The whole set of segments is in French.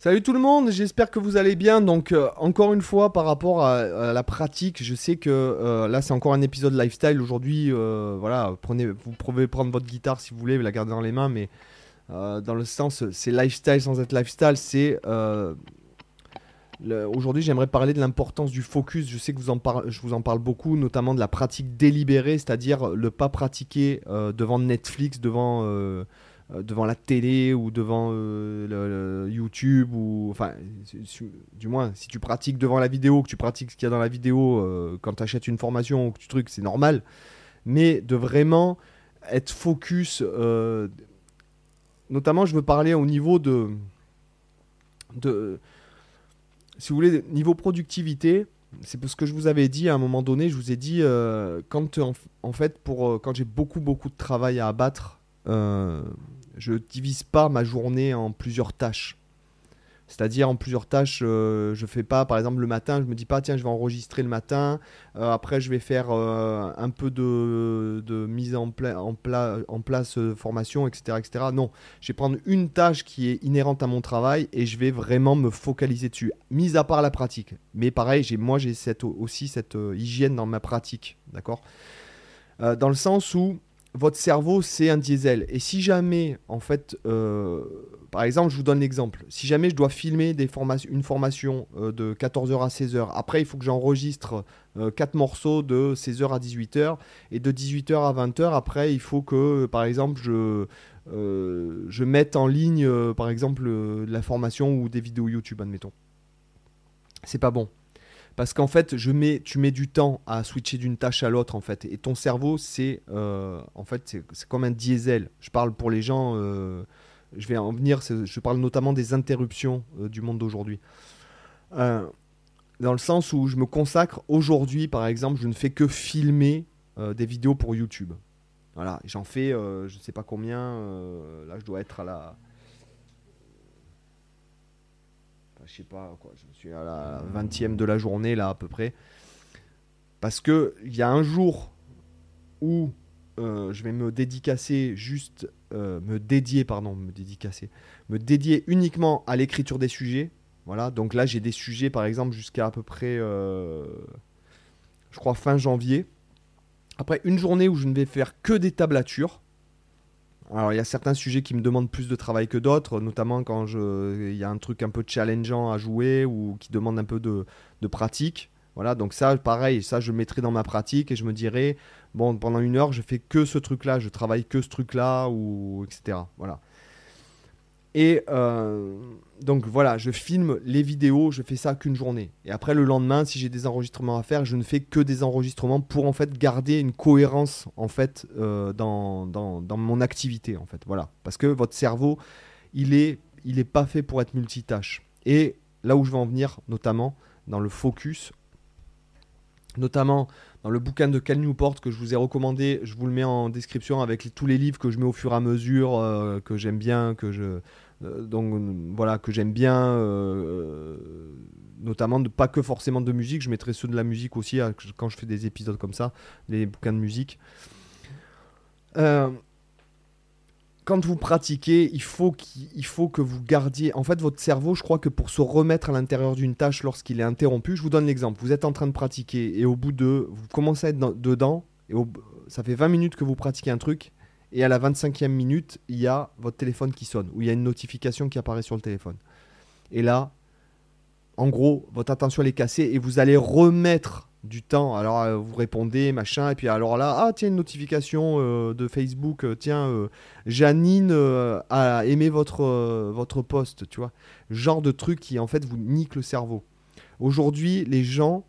Salut tout le monde, j'espère que vous allez bien. Donc euh, encore une fois par rapport à, la pratique, je sais que euh, là c'est encore un épisode lifestyle aujourd'hui. euh, voilà, prenez, vous pouvez prendre votre guitare si vous voulez, la garder dans les mains, mais dans le sens c'est lifestyle sans être lifestyle, c'est aujourd'hui j'aimerais parler de l'importance du focus. Je sais que vous en je vous en parle beaucoup, notamment de la pratique délibérée, c'est-à-dire le pas pratiquer devant Netflix, devant devant la télé ou devant euh, YouTube ou enfin du moins si tu pratiques devant la vidéo que tu pratiques ce qu'il y a dans la vidéo euh, quand tu achètes une formation ou que tu trucs c'est normal. Mais de vraiment être focus euh, notamment je veux parler au niveau de de si vous voulez niveau productivité c'est parce que je vous avais dit à un moment donné je vous ai dit euh, quand en, fait pour euh, quand j'ai beaucoup beaucoup de travail à abattre euh, je divise pas ma journée en plusieurs tâches. C'est-à-dire en plusieurs tâches, euh, je fais pas, par exemple le matin, je me dis pas tiens je vais enregistrer le matin, euh, après je vais faire euh, un peu de, de mise en, pla- en, pla- en place euh, formation, etc., etc. Non, je vais prendre une tâche qui est inhérente à mon travail et je vais vraiment me focaliser dessus, mis à part la pratique. Mais pareil, j'ai, moi j'ai cette, aussi cette hygiène dans ma pratique, d'accord? Dans le sens où votre cerveau, c'est un diesel. Et si jamais, en fait, euh, par exemple, je vous donne l'exemple. Si jamais je dois filmer des une formation euh, de 14h à 16h, après, il faut que j'enregistre 4 morceaux de 16h à 18h. Et de 18h à 20h, après, il faut que, par exemple, je, euh, je mette en ligne, euh, par exemple, euh, la formation ou des vidéos YouTube, admettons. C'est pas bon. Parce qu'en fait, tu mets du temps à switcher d'une tâche à l'autre, en fait. Et ton cerveau, c'est euh, en fait, c'est comme un diesel. Je parle pour les gens, euh, je vais en venir, je parle notamment des interruptions euh, du monde d'aujourd'hui. Dans le sens où je me consacre aujourd'hui, par exemple, je ne fais que filmer des vidéos pour YouTube. Voilà, j'en fais, je ne sais pas combien, là je dois être à la... Enfin, je sais pas quoi, je suis à la 20e de la journée là à peu près. Parce que il y a un jour où euh, je vais me dédicacer juste, euh, me dédier, pardon, me dédicacer, me dédier uniquement à l'écriture des sujets. Voilà, donc là j'ai des sujets par exemple jusqu'à à peu près, euh, je crois fin janvier. Après une journée où je ne vais faire que des tablatures. Alors il y a certains sujets qui me demandent plus de travail que d'autres, notamment quand il y a un truc un peu challengeant à jouer ou qui demande un peu de, de pratique. Voilà, donc ça, pareil, ça je mettrai dans ma pratique et je me dirai, bon, pendant une heure, je fais que ce truc-là, je travaille que ce truc-là, ou etc. Voilà. Et euh, donc voilà, je filme les vidéos, je fais ça qu'une journée. Et après le lendemain, si j'ai des enregistrements à faire, je ne fais que des enregistrements pour en fait garder une cohérence en fait euh, dans, mon activité en fait. Voilà, parce que votre cerveau, il est il est pas fait pour être multitâche. Et là où je veux en venir, notamment dans le focus, notamment dans le bouquin de Cal Newport que je vous ai recommandé, je vous le mets en description avec tous les livres que je mets au fur et à mesure, euh, que j'aime bien, que je donc euh, voilà que j'aime bien, euh, notamment de, pas que forcément de musique, je mettrai ceux de la musique aussi quand je fais des épisodes comme ça, les bouquins de musique. Euh, quand vous pratiquez, il faut, qu'il- il faut que vous gardiez. En fait, votre cerveau, je crois que pour se remettre à l'intérieur d'une tâche lorsqu'il est interrompu, je vous donne l'exemple. Vous êtes en train de pratiquer et au bout de. Vous commencez à être dans- dedans et ça fait 20 minutes que vous pratiquez un truc et à la 25e minute, il y a votre téléphone qui sonne ou il y a une notification qui apparaît sur le téléphone. Et là, en gros, votre attention est cassée et vous allez remettre du temps. Alors euh, vous répondez, machin, et puis alors là, ah tiens, une notification euh, de Facebook, euh, tiens, Janine a aimé votre, votre post, tu vois. Genre de truc qui en fait vous nique le cerveau. Aujourd'hui, les gens,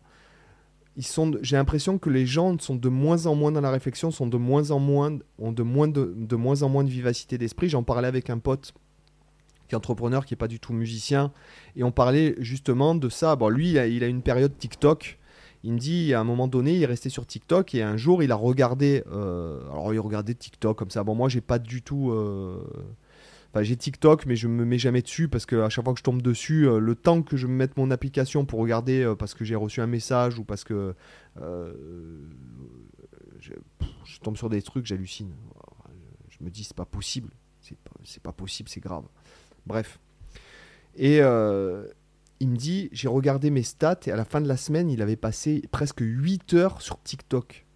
j'ai l'impression que les gens sont de moins en moins dans la réflexion, sont de moins en moins, ont de moins, en moins de vivacité d'esprit. J'en parlais avec un pote qui est entrepreneur, qui est pas du tout musicien, et on parlait justement de ça. Bon, lui, il a, il a une période TikTok. Il me dit, à un moment donné, il est resté sur TikTok et un jour, il a regardé. euh, alors, il regardait TikTok comme ça. Bon, moi, j'ai pas du tout. euh, J'ai TikTok, mais je me mets jamais dessus parce que à chaque fois que je tombe dessus, euh, le temps que je me mette mon application pour regarder euh, parce que j'ai reçu un message ou parce que euh, je, tombe sur des trucs, j'hallucine. Je me dis, c'est pas possible. C'est pas, pas possible, c'est grave. Bref. Et il me dit, j'ai regardé mes stats et à la fin de la semaine, il avait passé presque 8 heures sur TikTok.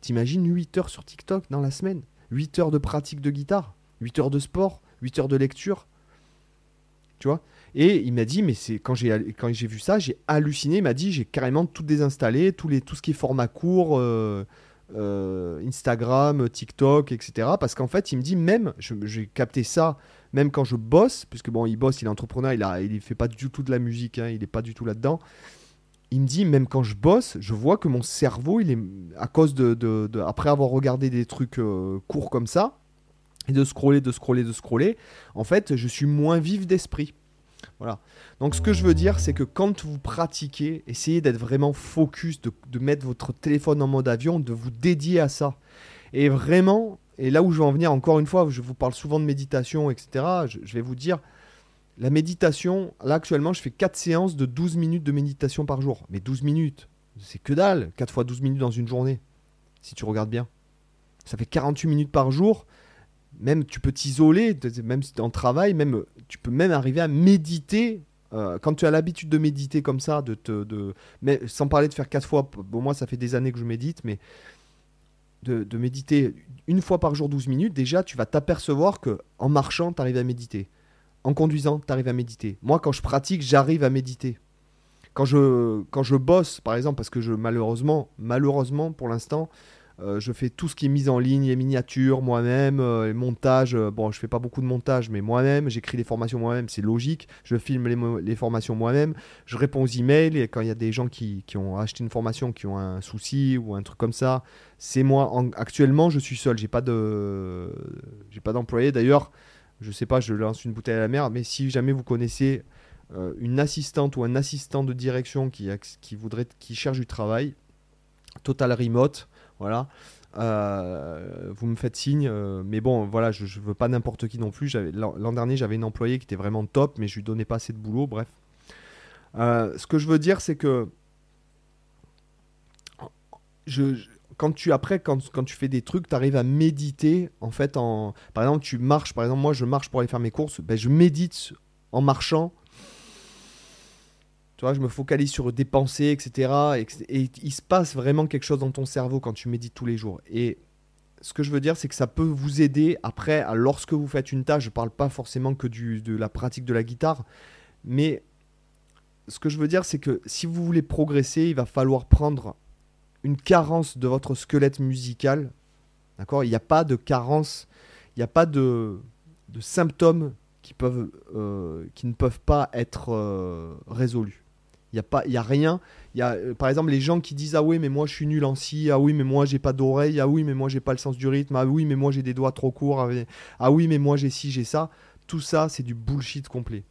T'imagines 8 heures sur TikTok dans la semaine? 8 heures de pratique de guitare, 8 heures de sport, 8 heures de lecture. Tu vois? Et il m'a dit, mais c'est quand j'ai vu ça, j'ai halluciné. Il m'a dit, j'ai carrément tout désinstallé, tout, les, tout ce qui est format court, euh, euh, Instagram, TikTok, etc. Parce qu'en fait, il me dit, même, j'ai capté ça, même quand je bosse, puisque bon, il bosse, il est entrepreneur, il a, il fait pas du tout de la musique, hein, il est pas du tout là-dedans il me dit, même quand je bosse, je vois que mon cerveau, il est, à cause de, après avoir regardé des trucs euh, courts comme ça, de scroller, de scroller, de scroller, en fait, je suis moins vif d'esprit. Voilà. Donc, ce que je veux dire, c'est que quand vous pratiquez, essayez d'être vraiment focus, de, mettre votre téléphone en mode avion, de vous dédier à ça. Et vraiment, et là où je veux en venir, encore une fois, je vous parle souvent de méditation, etc., je vais vous dire, la méditation, là actuellement, je fais 4 séances de 12 minutes de méditation par jour. Mais 12 minutes, c'est que dalle, 4 fois 12 minutes dans une journée, si tu regardes bien. Ça fait 48 minutes par jour. Même tu peux t'isoler, même si tu es en travail, même, tu peux même arriver à méditer. Euh, quand tu as l'habitude de méditer comme ça, de te, de, mais sans parler de faire 4 fois, bon moi ça fait des années que je médite, mais de, de méditer une fois par jour 12 minutes, déjà tu vas t'apercevoir que en marchant, tu arrives à méditer en conduisant, tu arrives à méditer. Moi, quand je pratique, j'arrive à méditer. Quand je, quand je bosse, par exemple, parce que je, malheureusement, malheureusement pour l'instant, je fais tout ce qui est mise en ligne, les miniatures moi-même, euh, les montages. Euh, bon, je fais pas beaucoup de montage, mais moi-même, j'écris les formations moi-même, c'est logique. Je filme les, formations moi-même. Je réponds aux emails et quand il y a des gens qui, qui, ont acheté une formation, qui ont un souci ou un truc comme ça, c'est moi. actuellement, je suis seul. J'ai pas de, pas d'employé. D'ailleurs, je sais pas, je lance une bouteille à la mer, mais si jamais vous connaissez euh, une assistante ou un assistant de direction qui, qui, voudrait, qui cherche du travail, total remote, voilà, euh, vous me faites signe. Euh, mais bon, voilà, je, ne veux pas n'importe qui non plus. L'an dernier, j'avais une employée qui était vraiment top, mais je lui donnais pas assez de boulot, bref. ce que je veux dire, c'est que je, quand tu après quand, quand, tu fais des trucs, tu arrives à méditer en fait en par exemple, tu marches par exemple moi je marche pour aller faire mes courses, ben, je médite en marchant. Tu vois, je me focalise sur des pensées, etc. Et, il se passe vraiment quelque chose dans ton cerveau quand tu médites tous les jours. Et ce que je veux dire, c'est que ça peut vous aider après, lorsque vous faites une tâche. Je parle pas forcément que du, de la pratique de la guitare, mais ce que je veux dire, c'est que si vous voulez progresser, il va falloir prendre une carence de votre squelette musical. D'accord? Il n'y a pas de carence, il n'y a pas de, de, symptômes qui, peuvent, euh, qui ne peuvent pas être euh, résolus. Il n'y a, pas, y a rien. Y a, euh, par exemple, les gens qui disent Ah oui, mais moi je suis nul en si. Ah oui, mais moi j'ai pas d'oreille. Ah oui, mais moi j'ai pas le sens du rythme. Ah oui, mais moi j'ai des doigts trop courts. Ah oui, mais moi j'ai ci, j'ai ça. Tout ça, c'est du bullshit complet.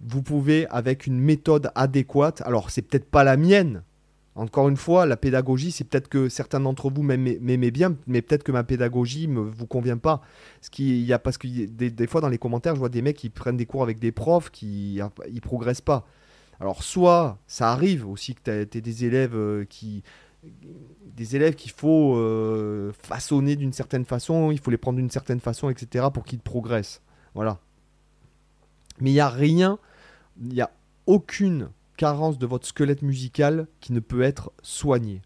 Vous pouvez, avec une méthode adéquate, alors c'est peut-être pas la mienne, encore une fois, la pédagogie, c'est peut-être que certains d'entre vous m'aimez bien, mais peut-être que ma pédagogie ne vous convient pas. Ce qui, y a, parce que des, fois, dans les commentaires, je vois des mecs qui prennent des cours avec des profs qui ne progressent pas. Alors, soit ça arrive aussi que tu aies des élèves euh, qui. Des élèves qu'il faut euh, façonner d'une certaine façon, il faut les prendre d'une certaine façon, etc., pour qu'ils progressent. Voilà. Mais il n'y a rien, il n'y a aucune carence de votre squelette musical qui ne peut être soigné.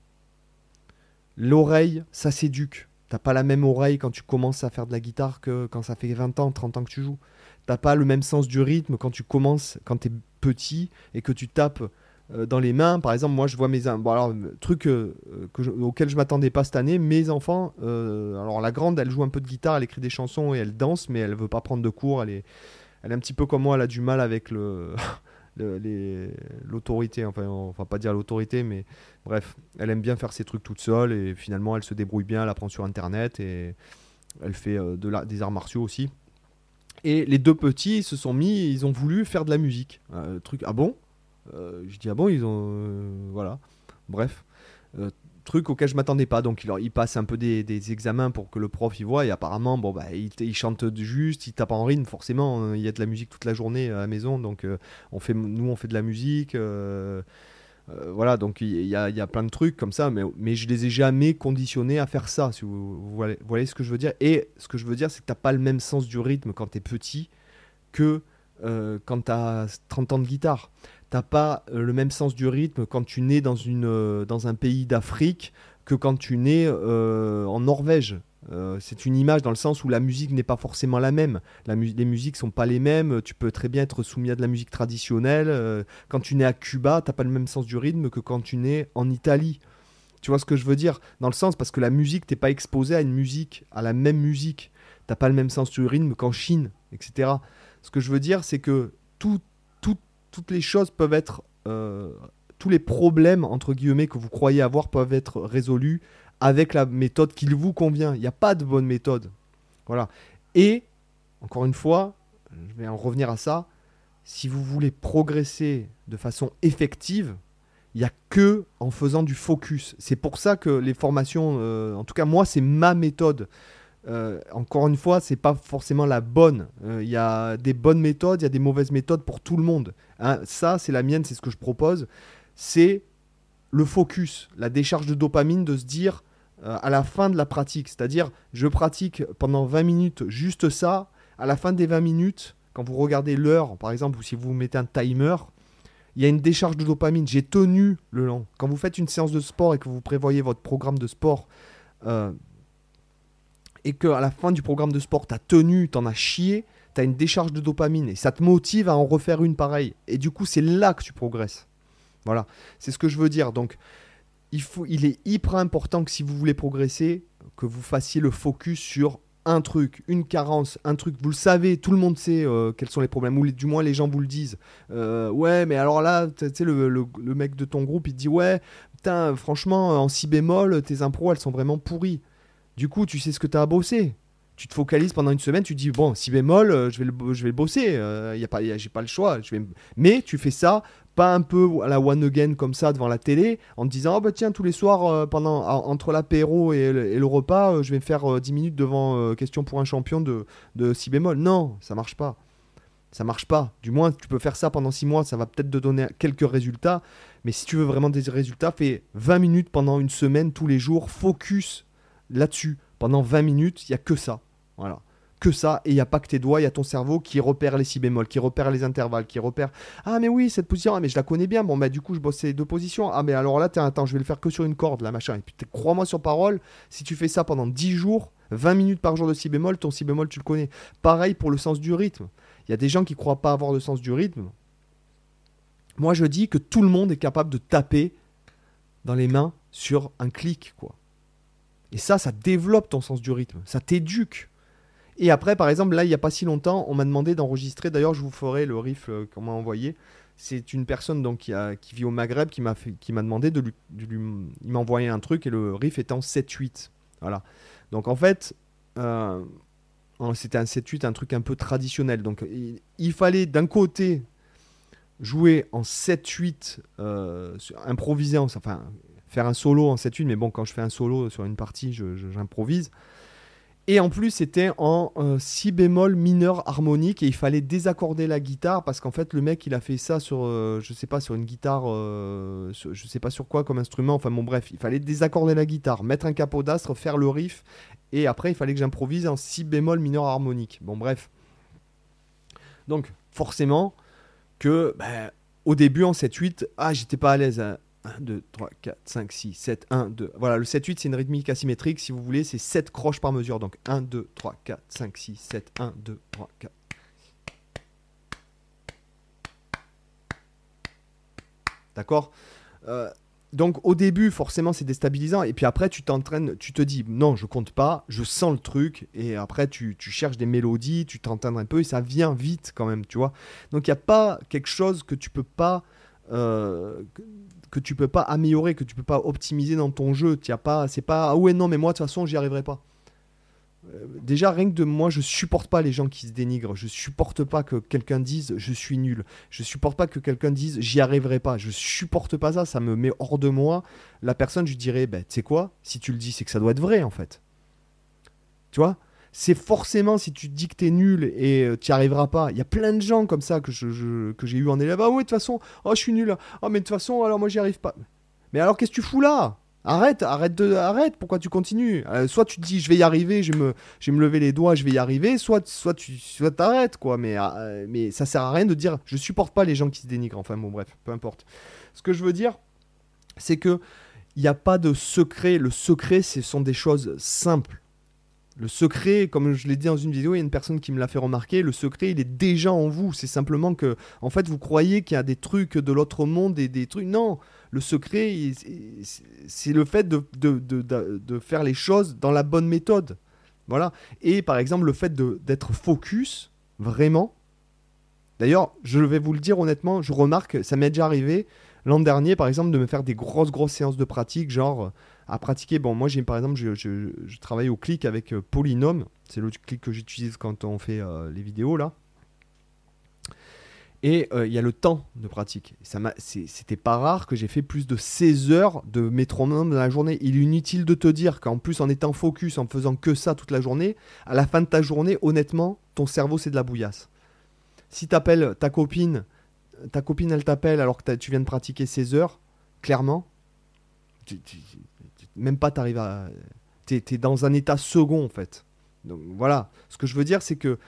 L'oreille, ça s'éduque. T'as pas la même oreille quand tu commences à faire de la guitare que quand ça fait 20 ans, 30 ans que tu joues. T'as pas le même sens du rythme quand tu commences, quand tu es petit et que tu tapes euh, dans les mains. Par exemple, moi je vois mes... Alors, truc euh, auquel je m'attendais pas cette année, mes enfants, euh, alors la grande, elle joue un peu de guitare, elle écrit des chansons et elle danse, mais elle veut pas prendre de cours. Elle est, elle est un petit peu comme moi, elle a du mal avec le... l'autorité, enfin on va pas dire l'autorité, mais bref, elle aime bien faire ses trucs toute seule et finalement elle se débrouille bien, elle apprend sur internet et elle fait euh, de des arts martiaux aussi. Et les deux petits se sont mis, ils ont voulu faire de la musique. Euh, truc, ah bon? Euh, Je dis ah bon, ils ont. voilà. Bref truc auquel je m'attendais pas. Donc il, il passe un peu des, examens pour que le prof y voit et apparemment bon bah il, il chante juste, il tape en rythme forcément. Hein. Il y a de la musique toute la journée à la maison donc euh, on fait nous on fait de la musique. Euh, voilà, donc il y, a, plein de trucs comme ça, mais, mais je les ai jamais conditionnés à faire ça, si vous, voyez, ce que je veux dire. Et ce que je veux dire, c'est que tu n'as pas le même sens du rythme quand tu es petit que euh, quand tu as 30 ans de guitare. T'as pas euh, le même sens du rythme quand tu nais dans, euh, dans un pays d'Afrique que quand tu nais en Norvège. Euh, c'est une image dans le sens où la musique n'est pas forcément la même. Les musiques sont pas les mêmes. Tu peux très bien être soumis à de la musique traditionnelle. Euh, quand tu nais à Cuba, t'as pas le même sens du rythme que quand tu nais en Italie. Tu vois ce que je veux dire? Dans le sens parce que la musique, t'es pas exposé à une musique, à la même musique. T'as pas le même sens du rythme qu'en Chine, etc. Ce que je veux dire, c'est que tout, tout- toutes les choses peuvent être, euh, tous les problèmes entre guillemets que vous croyez avoir peuvent être résolus avec la méthode qu'il vous convient. Il n'y a pas de bonne méthode. Voilà. Et encore une fois, je vais en revenir à ça. Si vous voulez progresser de façon effective, il n'y a que en faisant du focus. C'est pour ça que les formations, euh, en tout cas moi, c'est ma méthode. Euh, encore une fois, c'est pas forcément la bonne. Euh, Il y a des bonnes méthodes, il y a des mauvaises méthodes pour tout le monde. Hein, ça, c'est la mienne, c'est ce que je propose. C'est le focus, la décharge de dopamine, de se dire à la fin de la pratique, c'est-à-dire je pratique pendant 20 minutes juste ça. À la fin des 20 minutes, quand vous regardez l'heure, par exemple, ou si vous mettez un timer, il y a une décharge de dopamine. J'ai tenu le long. Quand vous faites une séance de sport et que vous prévoyez votre programme de sport, euh, et qu'à la fin du programme de sport, tu as tenu, tu en as chié, tu as une décharge de dopamine et ça te motive à en refaire une pareille. Et du coup, c'est là que tu progresses. Voilà, c'est ce que je veux dire. Donc, il, faut, il est hyper important que si vous voulez progresser, que vous fassiez le focus sur un truc, une carence, un truc. Vous le savez, tout le monde sait euh, quels sont les problèmes, ou du moins les gens vous le disent. Euh, ouais, mais alors là, tu sais, le, le- mec de ton groupe, il te dit Ouais, putain, franchement, en si bémol, tes impros, elles sont vraiment pourries. Du coup, tu sais ce que tu as à bosser. Tu te focalises pendant une semaine, tu dis bon, si bémol, euh, je vais le, je vais bosser. Euh, y a pas, j'ai pas le choix. Mais tu fais ça pas un peu à la one again comme ça devant la télé en te disant oh bah tiens tous les soirs euh, pendant en- entre l'apéro et, le- repas euh, je vais me faire euh, 10 minutes devant question pour un champion de, de si bémol. Non, ça marche pas. Ça marche pas. Du moins, tu peux faire ça pendant 6 mois, ça va peut-être te donner quelques résultats. Mais si tu veux vraiment des résultats, fais 20 minutes pendant une semaine, tous les jours, focus là-dessus. Pendant 20 minutes, il y a que ça. Voilà. Que ça, et il n'y a pas que tes doigts, il y a ton cerveau qui repère les si bémols, qui repère les intervalles, qui repère Ah, mais oui, cette position, ah, mais je la connais bien. Bon, bah, du coup, je bosse ces deux positions. Ah, mais alors là, attends, je vais le faire que sur une corde, là, machin. Et puis, crois-moi sur parole, si tu fais ça pendant 10 jours, 20 minutes par jour de si bémol, ton si bémol, tu le connais. Pareil pour le sens du rythme. Il y a des gens qui croient pas avoir le sens du rythme. Moi, je dis que tout le monde est capable de taper dans les mains sur un clic, quoi. Et ça, ça développe ton sens du rythme. Ça t'éduque. Et après, par exemple, là, il n'y a pas si longtemps, on m'a demandé d'enregistrer. D'ailleurs, je vous ferai le riff euh, qu'on m'a envoyé. C'est une personne donc, qui, a- qui vit au Maghreb qui m'a demandé de lui, de lui- Il m'a envoyé un truc et le riff était en 7-8. Voilà. Donc en fait, euh, c'était un 7-8, un truc un peu traditionnel. Donc il, il fallait d'un côté jouer en 7-8, euh, improviser, en- enfin faire un solo en 7-8, mais bon, quand je fais un solo sur une partie, je- je- j'improvise. Et en plus, c'était en euh, si bémol mineur harmonique et il fallait désaccorder la guitare parce qu'en fait, le mec, il a fait ça sur, euh, je sais pas, sur une guitare, euh, je sais pas sur quoi comme instrument. Enfin, bon, bref, il fallait désaccorder la guitare, mettre un capot d'astre, faire le riff et après, il fallait que j'improvise en si bémol mineur harmonique. Bon, bref. Donc, forcément, que ben, au début, en 7-8, ah, j'étais pas à l'aise. hein. 1, 2, 3, 4, 5, 6, 7, 1, 2. Voilà, le 7-8, c'est une rythmique asymétrique. Si vous voulez, c'est 7 croches par mesure. Donc 1, 2, 3, 4, 5, 6, 7, 1, 2, 3, 4. D'accord? Euh, Donc au début, forcément, c'est déstabilisant. Et puis après, tu t'entraînes, tu te dis, non, je compte pas, je sens le truc. Et après, tu, tu cherches des mélodies, tu t'entraînes un peu et ça vient vite quand même, tu vois? Donc il n'y a pas quelque chose que tu peux pas... euh, que- tu peux pas améliorer, que tu peux pas optimiser dans ton jeu. Tu as pas, c'est pas ah ouais non mais moi de toute façon j'y arriverai pas. Euh, déjà rien que de moi je supporte pas les gens qui se dénigrent. Je supporte pas que quelqu'un dise je suis nul. Je supporte pas que quelqu'un dise j'y arriverai pas. Je supporte pas ça. Ça me met hors de moi. La personne je dirais ben tu sais quoi? Si tu le dis c'est que ça doit être vrai en fait. Tu vois? C'est forcément si tu te dis que t'es nul et tu n'y arriveras pas. Il y a plein de gens comme ça que je, je- que j'ai eu en élève. Ah ouais, de toute façon, oh je suis nul. Oh mais de toute façon, alors moi j'y arrive pas. Mais alors qu'est-ce que tu fous là? Arrête, arrête de, arrête. Pourquoi tu continues? Euh, Soit tu te dis je vais y arriver, je vais me, je me lever les doigts, je vais y arriver. Soit, soit tu, soit t'arrêtes quoi. Mais, euh, mais ça sert à rien de dire je supporte pas les gens qui se dénigrent. Enfin bon bref, peu importe. Ce que je veux dire, c'est que il n'y a pas de secret. Le secret, ce sont des choses simples. Le secret, comme je l'ai dit dans une vidéo, il y a une personne qui me l'a fait remarquer, le secret, il est déjà en vous. C'est simplement que, en fait, vous croyez qu'il y a des trucs de l'autre monde et des trucs. Non, le secret, c'est le fait de, de- faire les choses dans la bonne méthode. Voilà. Et par exemple, le fait d'être focus, vraiment. D'ailleurs, je vais vous le dire honnêtement, je remarque, ça m'est déjà arrivé l'an dernier, par exemple, de me faire des grosses, grosses séances de pratique, genre à pratiquer. Bon, moi, j'ai par exemple, je, je- travaille au clic avec euh, Polynôme. C'est le clic que j'utilise quand on fait euh, les vidéos là. Et euh, il y a le temps de pratique. C'était pas rare que j'ai fait plus de 16 heures de métronome dans la journée. Il est inutile de te dire qu'en plus, en étant focus, en faisant que ça toute la journée, à la fin de ta journée, honnêtement, ton cerveau, c'est de la bouillasse. Si t'appelles ta copine, ta copine, elle t'appelle alors que tu viens de pratiquer 16 heures, clairement, même pas t'arrives à... T'es es dans un état second, en fait. Donc voilà, ce que je veux dire, c'est que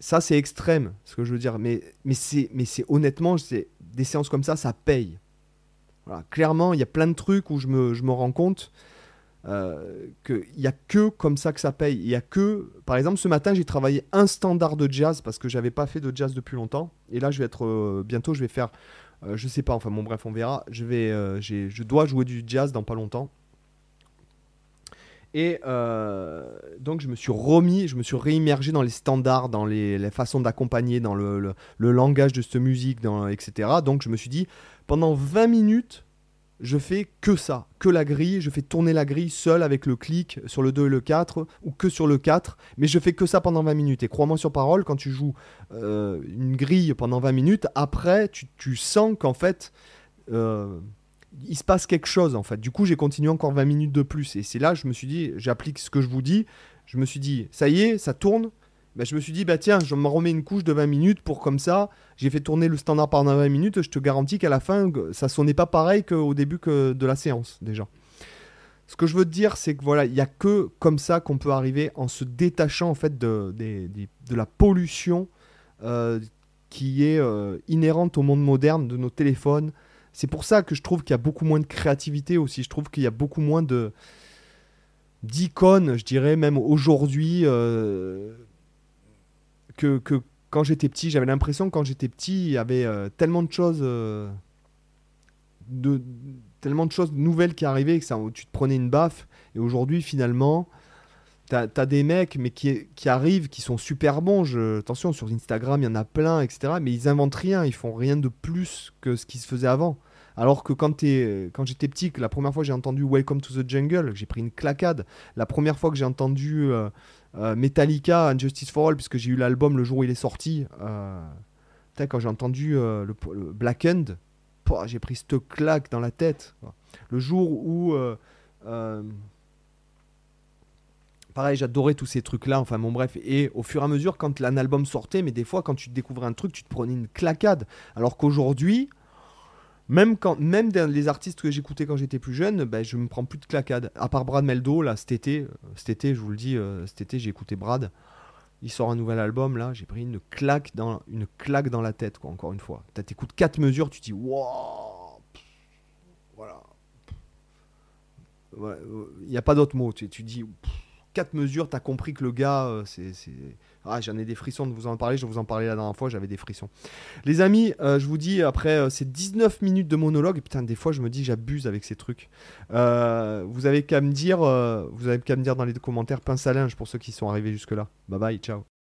ça, c'est extrême, ce que je veux dire. Mais, mais c'est honnêtement, des séances comme ça, ça paye. Voilà, clairement, il y a plein de trucs où je me, je me rends compte euh, qu'il n'y a que comme ça que ça paye. Il y a que, par exemple, ce matin, j'ai travaillé un standard de jazz parce que j'avais pas fait de jazz depuis longtemps. Et là, je vais être euh, bientôt, je vais faire, euh, je sais pas, enfin bon, bref, on verra. Je vais, euh, je dois jouer du jazz dans pas longtemps. Et euh, donc, je me suis remis, je me suis réimmergé dans les standards, dans les, façons d'accompagner, dans le, langage de cette musique, etc. Donc, je me suis dit, pendant 20 minutes, je fais que ça, que la grille, je fais tourner la grille seul avec le clic sur le 2 et le 4, ou que sur le 4, mais je fais que ça pendant 20 minutes. Et crois-moi sur parole, quand tu joues euh, une grille pendant 20 minutes, après, tu, tu sens qu'en fait, euh, il se passe quelque chose, en fait. Du coup, j'ai continué encore 20 minutes de plus. Et c'est là, je me suis dit, j'applique ce que je vous dis, je me suis dit, ça y est, ça tourne. Ben, je me suis dit, bah tiens, je me remets une couche de 20 minutes pour comme ça, j'ai fait tourner le standard pendant 20 minutes, je te garantis qu'à la fin, ça sonnait pas pareil qu'au début de la séance, déjà. Ce que je veux te dire, c'est que voilà, il n'y a que comme ça qu'on peut arriver en se détachant en fait de la pollution euh, qui est euh, inhérente au monde moderne de nos téléphones. C'est pour ça que je trouve qu'il y a beaucoup moins de créativité aussi. Je trouve qu'il y a beaucoup moins d'icônes, je dirais même aujourd'hui, euh, que, que quand j'étais petit. J'avais l'impression que quand j'étais petit, il y avait euh, tellement de choses, euh, de, tellement de choses nouvelles qui arrivaient que ça, tu te prenais une baffe. Et aujourd'hui, finalement, t'as as des mecs mais qui, qui arrivent, qui sont super bons. Attention, sur Instagram, il y en a plein, etc. Mais ils inventent rien, ils font rien de plus que ce qui se faisait avant. Alors que quand, quand j'étais petit, la première fois que j'ai entendu Welcome to the Jungle, j'ai pris une claquade. La première fois que j'ai entendu euh, euh, Metallica, Justice for All, puisque j'ai eu l'album le jour où il est sorti, euh, quand j'ai entendu euh, le, le Blackened, pouah, j'ai pris cette claque dans la tête. Le jour où. Euh, euh, pareil, j'adorais tous ces trucs-là, enfin bon bref, et au fur et à mesure, quand un album sortait, mais des fois, quand tu découvrais un truc, tu te prenais une claquade. Alors qu'aujourd'hui, même, quand, même les artistes que j'écoutais quand j'étais plus jeune, ben, je me prends plus de claquades. À part Brad Meldo, là, cet été, euh, cet été, je vous le dis, euh, cet été, j'ai écouté Brad. Il sort un nouvel album, là, j'ai pris une claque dans, une claque dans la tête, quoi, encore une fois. T'as- T'écoutes quatre mesures, tu te dis, pff, voilà. Il n'y a pas d'autre mot. Tu, tu dis, quatre mesures, t'as compris que le gars, euh, c'est. Ah, j'en ai des frissons de vous en parler, je vous en parlais la dernière fois, j'avais des frissons. Les amis, euh, je vous dis, après euh, ces 19 minutes de monologue, putain, des fois, je me dis, j'abuse avec ces trucs. Vous avez qu'à me dire, vous avez qu'à me dire dans les commentaires, pince à linge pour ceux qui sont arrivés jusque-là. Bye bye, ciao.